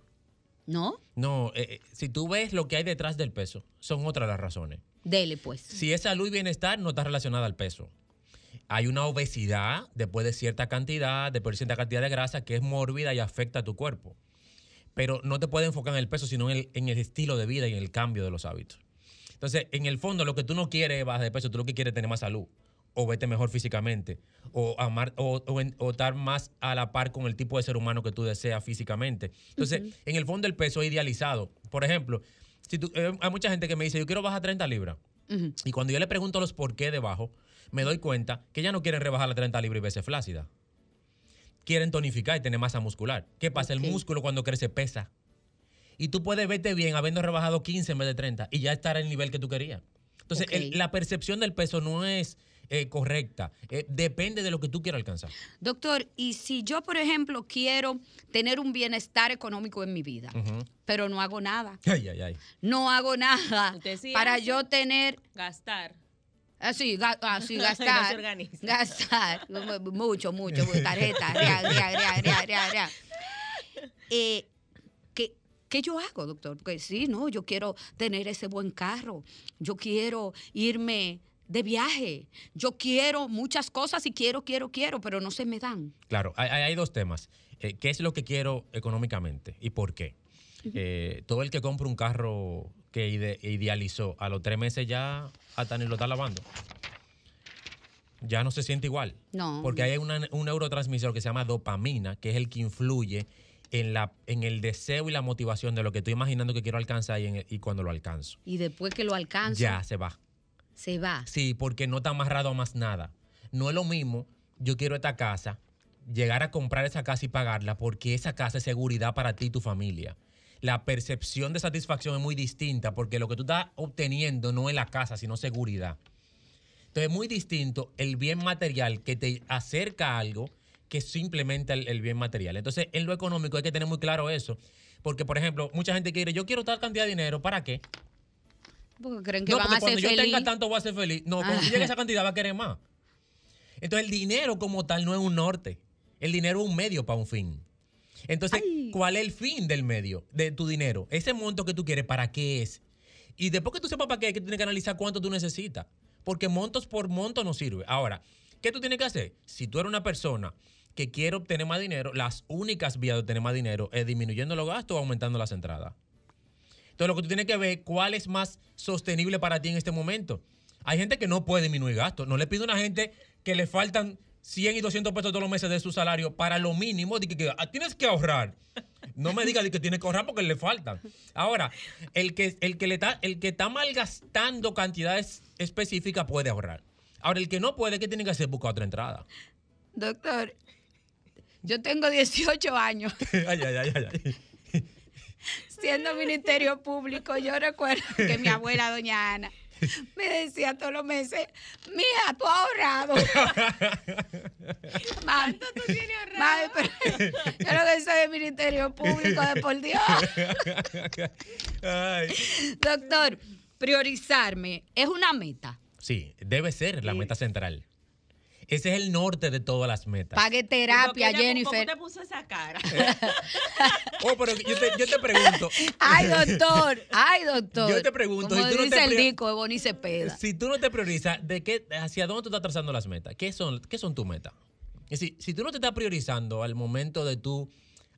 ¿No? No, eh, eh, si tú ves lo que hay detrás del peso, son otras las razones. Dele, pues. Si es salud y bienestar, no está relacionada al peso. Hay una obesidad después de cierta cantidad, después de cierta cantidad de grasa que es mórbida y afecta a tu cuerpo. Pero no te puedes enfocar en el peso, sino en el, en el estilo de vida y en el cambio de los hábitos. Entonces, en el fondo, lo que tú no quieres es bajar de peso, tú lo que quieres es tener más salud, o verte mejor físicamente, o, amar, o, o estar más a la par con el tipo de ser humano que tú deseas físicamente. Entonces, en el fondo, el peso es idealizado. Por ejemplo, si tú- eh, hay mucha gente que me dice, yo quiero bajar 30 libras. Y cuando yo le pregunto los por qué debajo, me doy cuenta que ya no quieren rebajar las 30 libras y verse flácida. Quieren tonificar y tener masa muscular. ¿Qué pasa? El músculo cuando crece pesa. Y tú puedes verte bien habiendo rebajado 15 en vez de 30 y ya estar al nivel que tú querías. Entonces, el- la percepción del peso no es eh, correcta. Eh, depende de lo que tú quieras alcanzar. Doctor, y si yo, por ejemplo, quiero tener un bienestar económico en mi vida, pero no hago nada, Ay, ay, ay. no hago nada para yo tener, Gastar. Así, ga- así No se gastar, organiza. gastar, mucho, mucho, tarjeta, rea, rea, rea, rea, rea, rea. Eh, ¿qué, ¿Qué yo hago, doctor? Porque sí, no, yo quiero tener ese buen carro, yo quiero irme de viaje. Yo quiero muchas cosas y quiero, quiero, quiero, pero no se me dan. Claro, hay, hay- dos temas. Eh, ¿Qué es lo que quiero económicamente y por qué? Eh, todo el que compra un carro que ide- idealizó a los tres meses ya hasta ni lo está lavando. Ya no se siente igual. No. Porque hay una- un neurotransmisor que se llama dopamina, que es el que influye en, la, en el deseo y la motivación de lo que estoy imaginando que quiero alcanzar y, en- y cuando lo alcanzo. Y después que lo alcanzo, Ya se va. se va. Sí, porque no está amarrado a más nada. No es lo mismo, yo quiero esta casa, llegar a comprar esa casa y pagarla, porque esa casa es seguridad para ti y tu familia. La percepción de satisfacción es muy distinta, porque lo que tú estás obteniendo no es la casa, sino seguridad. Entonces es muy distinto el bien material que te acerca a algo que simplemente el, el bien material. Entonces, en lo económico hay que tener muy claro eso. Porque, por ejemplo, mucha gente quiere, yo quiero tal cantidad de dinero, ¿para qué? Porque creen que No, van porque a ser cuando yo feliz. tenga tanto voy a ser feliz. No, cuando Ah. llegue esa cantidad va a querer más. Entonces el dinero como tal no es un norte. El dinero es un medio para un fin. Entonces, ¿cuál es el fin del medio, de tu dinero? Ese monto que tú quieres, ¿para qué es? Y después que tú sepas para qué, que tú tienes que analizar cuánto tú necesitas. Porque montos por monto no sirve. Ahora, ¿qué tú tienes que hacer? Si tú eres una persona que quiere obtener más dinero, las únicas vías de obtener más dinero es disminuyendo los gastos o aumentando las entradas. Entonces, lo que tú tienes que ver cuál es más sostenible para ti en este momento. Hay gente que no puede disminuir gastos. No le pido a una gente que le faltan 100 y 200 pesos todos los meses de su salario para lo mínimo de que, que, ah, tienes que ahorrar. No me digas que tienes que ahorrar porque le faltan. Ahora, el que, el que, le está, el que está malgastando cantidades específicas puede ahorrar. Ahora, el que no puede, ¿qué tiene que hacer? Buscar otra entrada. Doctor, yo tengo 18 años ay, ay, ay, ay, ay. siendo ministerio público. Yo recuerdo que mi abuela, doña Ana, me decía todos los meses, mija, tú has ahorrado. Mami, tú tienes ahorrado? pero yo lo que soy del ministerio público, de por Dios. Ay. Doctor, priorizarme es una meta. Sí, debe ser la meta central. Ese es el norte de todas las metas. Pague terapia, Jennifer. ¿Cómo te puso esa cara? Oh, pero yo te, yo te pregunto. Ay, doctor, ay, doctor. Yo te pregunto, Como si tú no dice te el disco de Bonnie Cepeda. Si tú no te priorizas, ¿de qué, ¿hacia dónde tú estás trazando las metas? ¿Qué son, qué son tus metas? Es decir, si tú no te estás priorizando al momento de tú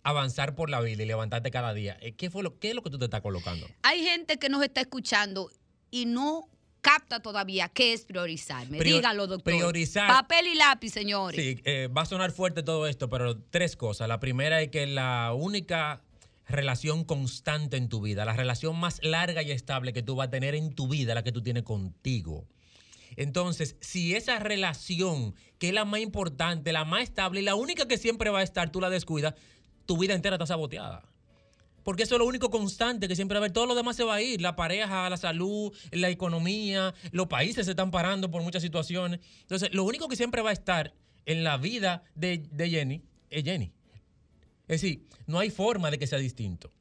avanzar por la vida y levantarte cada día, eh, ¿qué, fue lo, ¿qué es lo que tú te estás colocando? Hay gente que nos está escuchando y no capta todavía qué es priorizarme. Prior- Dígalo, doctor. priorizar- Papel y lápiz, señores. Sí, eh, va a sonar fuerte todo esto, pero tres cosas. La primera es que la única relación constante en tu vida, la relación más larga y estable que tú vas a tener en tu vida, la que tú tienes contigo. Entonces, si esa relación, que es la más importante, la más estable y la única que siempre va a estar, tú la descuidas, tu vida entera está saboteada. Porque eso es lo único constante que siempre va a haber. Todo lo demás se va a ir. La pareja, la salud, la economía, los países se están parando por muchas situaciones. Entonces, lo único que siempre va a estar en la vida de, Jenny es Jenny. Es decir, no hay forma de que sea distinto.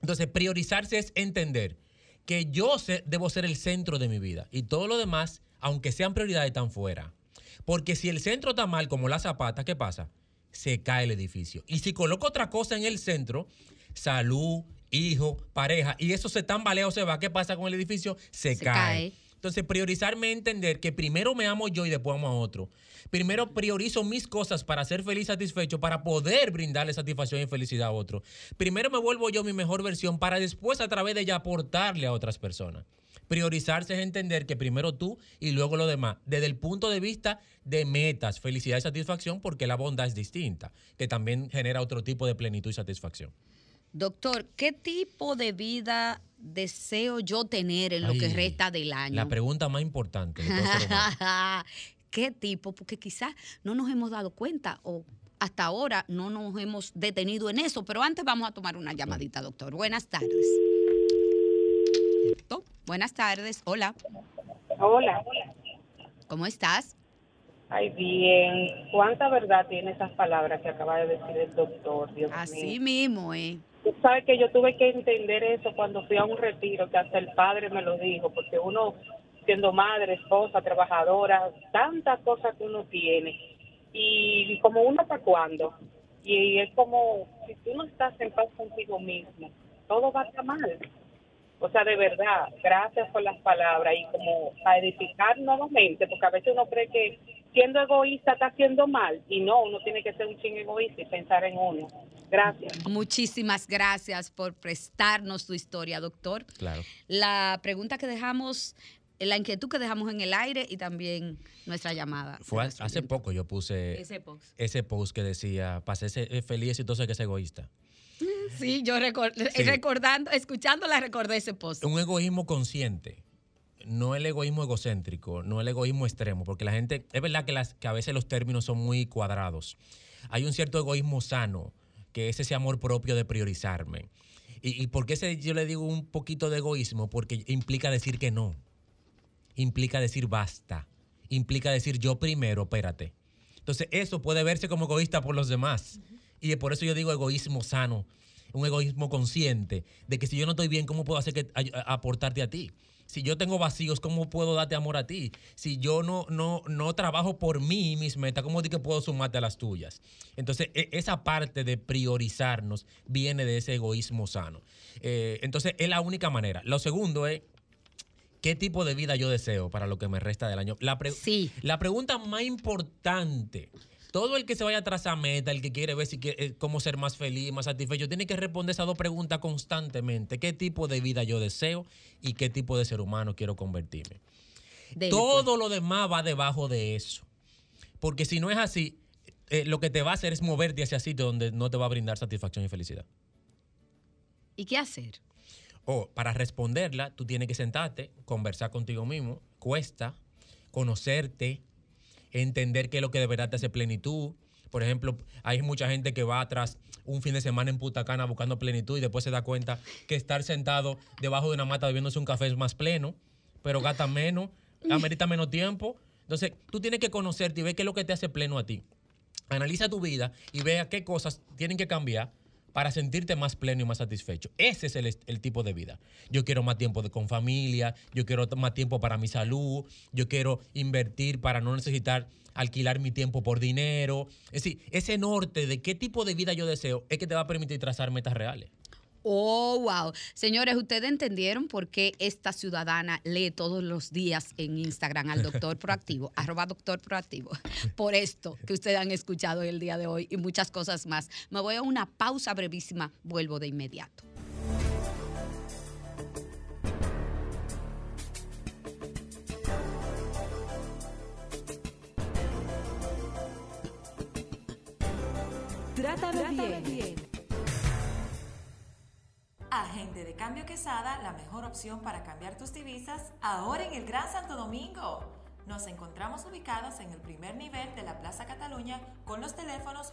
Entonces, priorizarse es entender que yo debo ser el centro de mi vida y todo lo demás, aunque sean prioridades, están fuera. Porque si el centro está mal, como la zapata, ¿qué pasa? Se cae el edificio. Y si coloco otra cosa en el centro, salud, hijo, pareja, y eso se tambalea o se va, ¿qué pasa con el edificio? Se, Se cae. cae. Entonces, priorizarme es entender que primero me amo yo y después amo a otro. Primero priorizo mis cosas para ser feliz, satisfecho, para poder brindarle satisfacción y felicidad a otro. Primero me vuelvo yo mi mejor versión para después a través de ella aportarle a otras personas. Priorizarse es entender que primero tú y luego lo demás, desde el punto de vista de metas, felicidad y satisfacción, porque la bondad es distinta, que también genera otro tipo de plenitud y satisfacción. Doctor, ¿qué tipo de vida deseo yo tener en lo que resta del año? La pregunta más importante. ¿Qué tipo? Porque quizás no nos hemos dado cuenta o hasta ahora no nos hemos detenido en eso, pero antes vamos a tomar una llamadita, doctor. Buenas tardes. Buenas tardes. Hola. Hola. ¿Cómo estás? Ay, bien. ¿Cuánta verdad tiene esas palabras que acaba de decir el doctor? Dios Así mío. mismo, ¿eh? Tú sabes que yo tuve que entender eso cuando fui a un retiro, que hasta el padre me lo dijo, porque uno, siendo madre, esposa, trabajadora, tantas cosas que uno tiene, y como uno está cuando, y es como, si tú no estás en paz contigo mismo, todo va a estar mal. O sea, de verdad, gracias por las palabras y como a edificar nuevamente, porque a veces uno cree que siendo egoísta está haciendo mal y no, uno tiene que ser un ching egoísta y pensar en uno. Gracias. Muchísimas gracias por prestarnos tu historia, doctor. Claro. La pregunta que dejamos, la inquietud que dejamos en el aire y también nuestra llamada. Fue hace- poco yo puse Ese post. ese post que decía, pasé ese feliz y exitoso que es egoísta. Sí, yo recor- Sí. recordando, escuchándola recordé ese post. Un egoísmo consciente, no el egoísmo egocéntrico, no el egoísmo extremo, porque la gente, es verdad que, las, a veces los términos son muy cuadrados. Hay un cierto egoísmo sano, que es ese amor propio de priorizarme. ¿Y, y por qué yo le digo un poquito de egoísmo? Porque implica decir que no, implica decir basta, implica decir yo primero, espérate. Entonces eso puede verse como egoísta por los demás. Y por eso yo digo egoísmo sano, un egoísmo consciente, de que si yo no estoy bien, ¿cómo puedo hacer que aportarte a ti? Si yo tengo vacíos, ¿cómo puedo darte amor a ti? Si yo no, no, no trabajo por mí y mis metas, ¿cómo di que puedo sumarte a las tuyas? Entonces, e- esa parte de priorizarnos viene de ese egoísmo sano. Eh, entonces, es la única manera. Lo segundo es, ¿qué tipo de vida yo deseo para lo que me resta del año? La, pre- la pregunta más importante, todo el que se vaya tras a meta, el que quiere ver si quiere, eh, cómo ser más feliz, más satisfecho, tiene que responder esas dos preguntas constantemente. ¿Qué tipo de vida yo deseo y qué tipo de ser humano quiero convertirme? Dele, todo lo demás va debajo de eso. Porque si no es así, eh, lo que te va a hacer es moverte hacia sitios donde no te va a brindar satisfacción y felicidad. ¿Y qué hacer? O para responderla, tú tienes que sentarte, conversar contigo mismo, cuesta, conocerte, entender qué es lo que de verdad te hace plenitud. Por ejemplo, hay mucha gente que va atrás un fin de semana en Punta Cana buscando plenitud y después se da cuenta que estar sentado debajo de una mata bebiéndose un café es más pleno, pero gasta menos, amerita menos tiempo. Entonces, tú tienes que conocerte y ver qué es lo que te hace pleno a ti. Analiza tu vida y vea qué cosas tienen que cambiar para sentirte más pleno y más satisfecho. Ese es el, el tipo de vida. Yo quiero más tiempo de, con familia, yo quiero más tiempo para mi salud, yo quiero invertir para no necesitar alquilar mi tiempo por dinero. Es decir, ese norte de qué tipo de vida yo deseo es que te va a permitir trazar metas reales. Oh, wow. Señores, ¿ustedes entendieron por qué esta ciudadana lee todos los días en Instagram al doctor proactivo, arroba doctor proactivo? Por esto que ustedes han escuchado el día de hoy y muchas cosas más. Me voy a una pausa brevísima, vuelvo de inmediato. Trátame bien. Agente de Cambio Quesada, la mejor opción para cambiar tus divisas, ahora en el Gran Santo Domingo. Nos encontramos ubicados en el primer nivel de la Plaza Cataluña con los teléfonos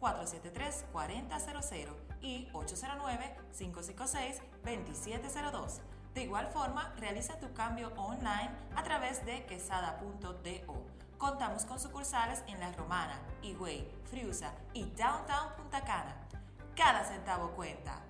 809-473-4000 y 809-556-2702. De igual forma, realiza tu cambio online a través de quesada.do. Contamos con sucursales en La Romana, Higüey, Friusa y Downtown Punta Cana. Cada centavo cuenta.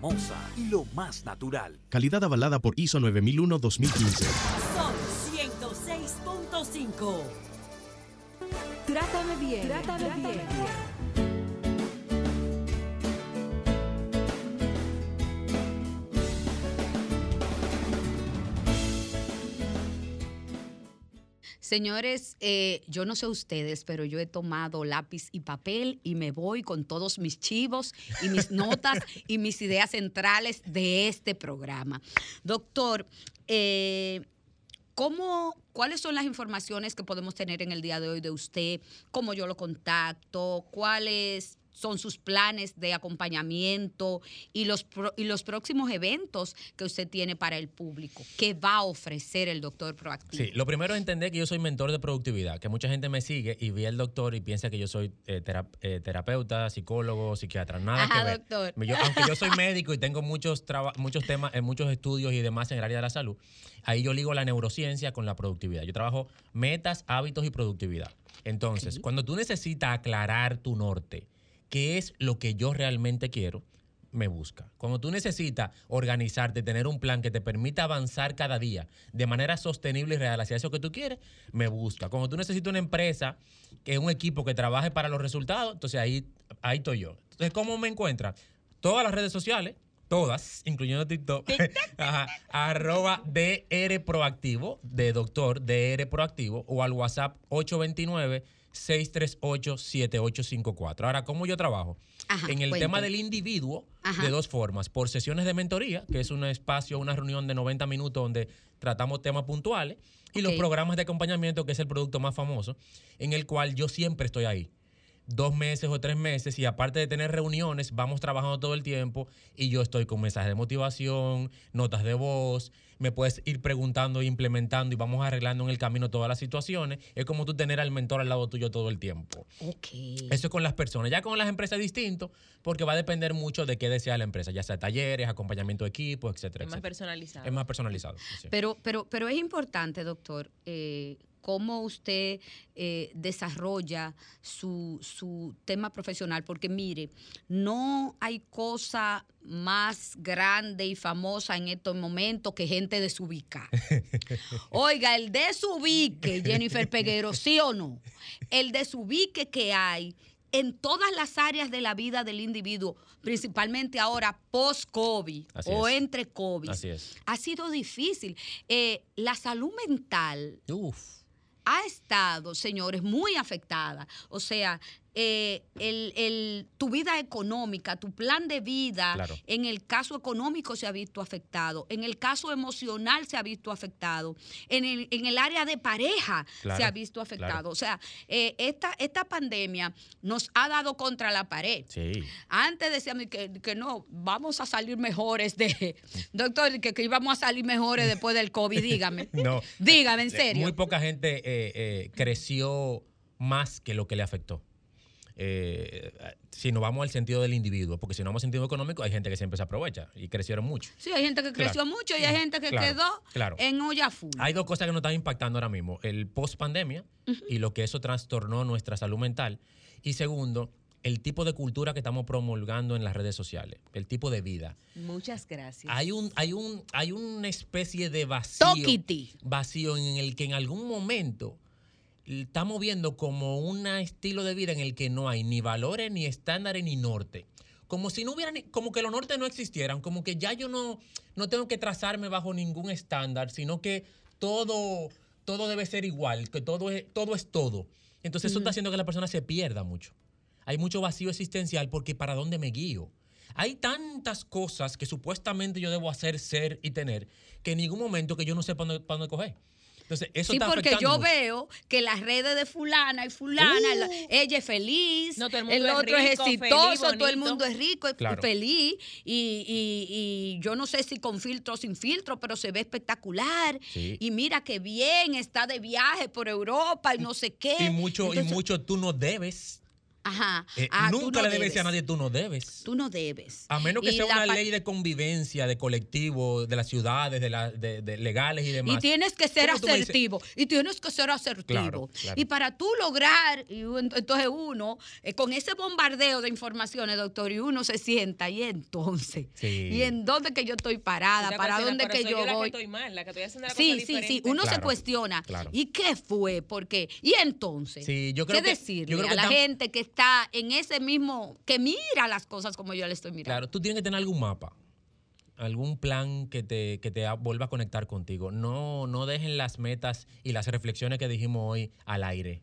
Famosa, lo más natural. Calidad avalada por ISO 9001-2015. Son 106.5. Trátame bien. Trátame bien. Señores, eh, yo no sé ustedes, pero yo he tomado lápiz y papel y me voy con todos mis chivos y mis notas y mis ideas centrales de este programa. Doctor, eh, ¿cómo, ¿cuáles son las informaciones que podemos tener en el día de hoy de usted? ¿Cómo yo lo contacto? ¿Cuál es son sus planes de acompañamiento y los, pro- y los próximos eventos que usted tiene para el público? ¿Qué va a ofrecer el doctor proactivo? Sí, lo primero es entender que yo soy mentor de productividad, que mucha gente me sigue y ve al doctor y piensa que yo soy eh, eh, terapeuta, psicólogo, psiquiatra. Nada Ajá, que ver. doctor. Yo- aunque yo soy médico y tengo muchos, muchos temas, eh, muchos estudios y demás en el área de la salud, ahí yo ligo la neurociencia con la productividad. Yo trabajo metas, hábitos y productividad. Entonces, cuando tú necesitas aclarar tu norte, qué es lo que yo realmente quiero, me busca. Cuando tú necesitas organizarte, tener un plan que te permita avanzar cada día de manera sostenible y real hacia eso que tú quieres, me busca. Cuando tú necesitas una empresa, que es un equipo que trabaje para los resultados, entonces ahí, ahí estoy yo. Entonces, ¿cómo me encuentran? Todas las redes sociales, todas, incluyendo TikTok, Ajá, arroba DR Proactivo, de doctor DR Proactivo, o al WhatsApp 829 638-7854. Ahora, ¿cómo yo trabajo? Ajá, en el cuente. tema del individuo, Ajá. de dos formas. Por sesiones de mentoría, que es un espacio, una reunión de 90 minutos donde tratamos temas puntuales, y los programas de acompañamiento, que es el producto más famoso, en el cual yo siempre estoy ahí. Dos meses o tres meses, y aparte de tener reuniones, vamos trabajando todo el tiempo, y yo estoy con mensajes de motivación, notas de voz, me puedes ir preguntando e implementando, y vamos arreglando en el camino todas las situaciones. Es como tú tener al mentor al lado tuyo todo el tiempo. Eso es con las personas. Ya con las empresas es distinto, porque va a depender mucho de qué desea la empresa, ya sea talleres, acompañamiento de equipos, etcétera, Es más personalizado. Es más personalizado. sí. Pero, pero, pero es importante, doctor, eh, cómo usted eh, desarrolla su, su tema profesional, porque mire, no hay cosa más grande y famosa en estos momentos que gente desubicada. Oiga, el desubique, Jennifer Peguero, ¿sí o no? El desubique que hay en todas las áreas de la vida del individuo, principalmente ahora post-COVID o entre COVID, Así es. ha sido difícil. Eh, la salud mental Uf. Ha estado, señores, muy afectada. O sea, eh, el- el- tu vida económica, tu plan de vida, Claro. en el caso económico se ha visto afectado, en el caso emocional se ha visto afectado, en el, en el área de pareja Claro, se ha visto afectado. claro. O sea, eh, esta, esta pandemia nos ha dado contra la pared. Sí. Antes decíamos que, que no, vamos a salir mejores de... Doctor, que, que íbamos a salir mejores después del COVID, dígame. No. Dígame, en serio. Muy poca gente eh, eh, creció más que lo que le afectó. Eh, si nos vamos al sentido del individuo, porque si no vamos al sentido económico, hay gente que siempre se aprovecha y crecieron mucho. Sí, hay gente que creció Claro. mucho y hay gente que Claro, quedó claro. en olla full. Hay dos cosas que nos están impactando ahora mismo. El post pandemia y lo que eso trastornó nuestra salud mental. Y segundo, el tipo de cultura que estamos promulgando en las redes sociales, el tipo de vida. Muchas gracias. Hay un, hay un, hay una especie de vacío. Toquiti. Vacío en el que en algún momento estamos viendo como un estilo de vida en el que no hay ni valores, ni estándares, ni norte. Como si no hubiera, ni- como que los nortes no existieran, como que ya yo no, no tengo que trazarme bajo ningún estándar, sino que todo, todo debe ser igual, que todo es todo. Es todo. Entonces eso está haciendo que la persona se pierda mucho. Hay mucho vacío existencial porque ¿para dónde me guío? Hay tantas cosas que supuestamente yo debo hacer, ser y tener, que en ningún momento que yo no sé para dónde, para dónde coger. Entonces, eso sí, está porque afectando yo mucho. veo que las redes de fulana y fulana, Uh. la- ella es feliz, No, todo el el, mundo es otro es exitoso, feliz, todo el mundo es rico Claro. feliz. Y, y- y yo no sé si con filtro o sin filtro, pero se ve espectacular. Sí. Y mira qué bien, está de viaje por Europa y no sé qué. Y mucho, y mucho tú no debes. Ajá. Eh, Ah, nunca no le debes decir a nadie tú no debes. Tú no debes. A menos que Y sea una ley de convivencia, de colectivo, de las ciudades, de, la- de- de legales y demás. Y tienes que ser asertivo. Y tienes que ser asertivo. Claro, claro. Y para tú lograr, y entonces uno, eh, con ese bombardeo de informaciones, doctor, y uno se sienta, y entonces, Sí. ¿y en dónde que yo estoy parada? ¿Para dónde que yo la voy? que estoy mal, la que estoy haciendo la Sí, cosa sí, sí. Uno se cuestiona. claro. ¿Y qué fue? ¿Por qué? Y entonces, Sí, yo creo ¿qué que- decirle yo creo a la gente que está en ese mismo, que mira las cosas como yo le estoy mirando? Claro, tú tienes que tener algún mapa, algún plan que te, que te vuelva a conectar contigo. No, no dejen las metas y las reflexiones que dijimos hoy al aire.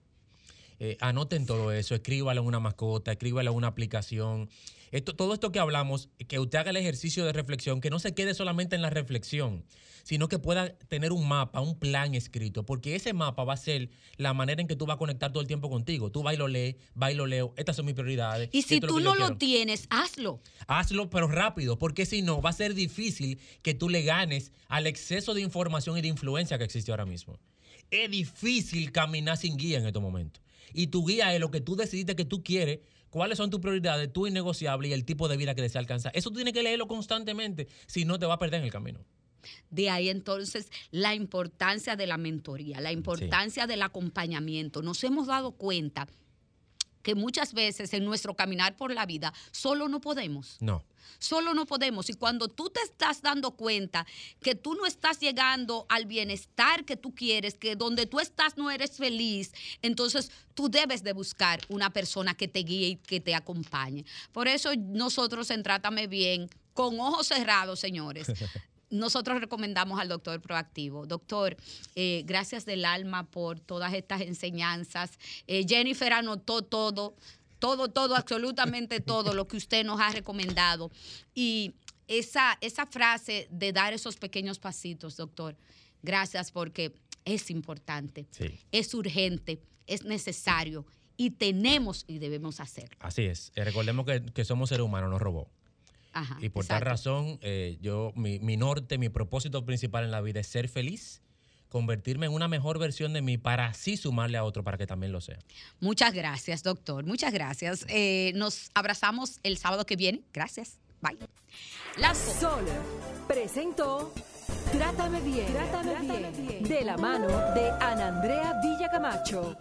eh, anoten todo eso, escríbalo en una mascota, escríbalo en una aplicación. Esto, todo esto que hablamos, que usted haga el ejercicio de reflexión, que no se quede solamente en la reflexión, sino que pueda tener un mapa, un plan escrito, porque ese mapa va a ser la manera en que tú vas a conectar todo el tiempo contigo. Tú vas y lo lees, vas y lo leo, estas son mis prioridades. Y si tú no lo quiero. tienes, hazlo. Hazlo, pero rápido, porque si no, va a ser difícil que tú le ganes al exceso de información y de influencia que existe ahora mismo. Es difícil caminar sin guía en estos momentos. Y tu guía es lo que tú decidiste que tú quieres, cuáles son tus prioridades, tu innegociable y el tipo de vida que deseas alcanzar. Eso tú tienes que leerlo constantemente, si no te va a perder en el camino. De ahí entonces la importancia de la mentoría, la importancia del acompañamiento. Nos hemos dado cuenta que muchas veces en nuestro caminar por la vida solo no podemos. No. Solo no podemos. Y cuando tú te estás dando cuenta que tú no estás llegando al bienestar que tú quieres, que donde tú estás no eres feliz, entonces tú debes de buscar una persona que te guíe y que te acompañe. Por eso nosotros en Trátame Bien, con ojos cerrados, señores, nosotros recomendamos al doctor proactivo. Doctor, eh, gracias del alma por todas estas enseñanzas. Eh, Jennifer anotó todo, todo, todo, absolutamente todo lo que usted nos ha recomendado. Y esa, esa frase de dar esos pequeños pasitos, doctor, gracias porque es importante, Sí. es urgente, es necesario y tenemos y debemos hacerlo. Así es. Eh, recordemos que, que somos seres humanos, no robots. Ajá, Y por tal razón, eh, yo, mi, mi norte, mi propósito principal en la vida es ser feliz, convertirme en una mejor versión de mí para así sumarle a otro para que también lo sea. Muchas gracias, doctor. Muchas gracias. Eh, nos abrazamos el sábado que viene. Gracias. Bye. Las Sol presentó Trátame bien, Trátame, bien, de la mano de Ana Andrea Villacamacho.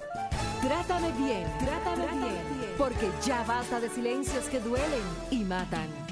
Trátame bien, Trátame, bien, porque ya basta de silencios que duelen y matan.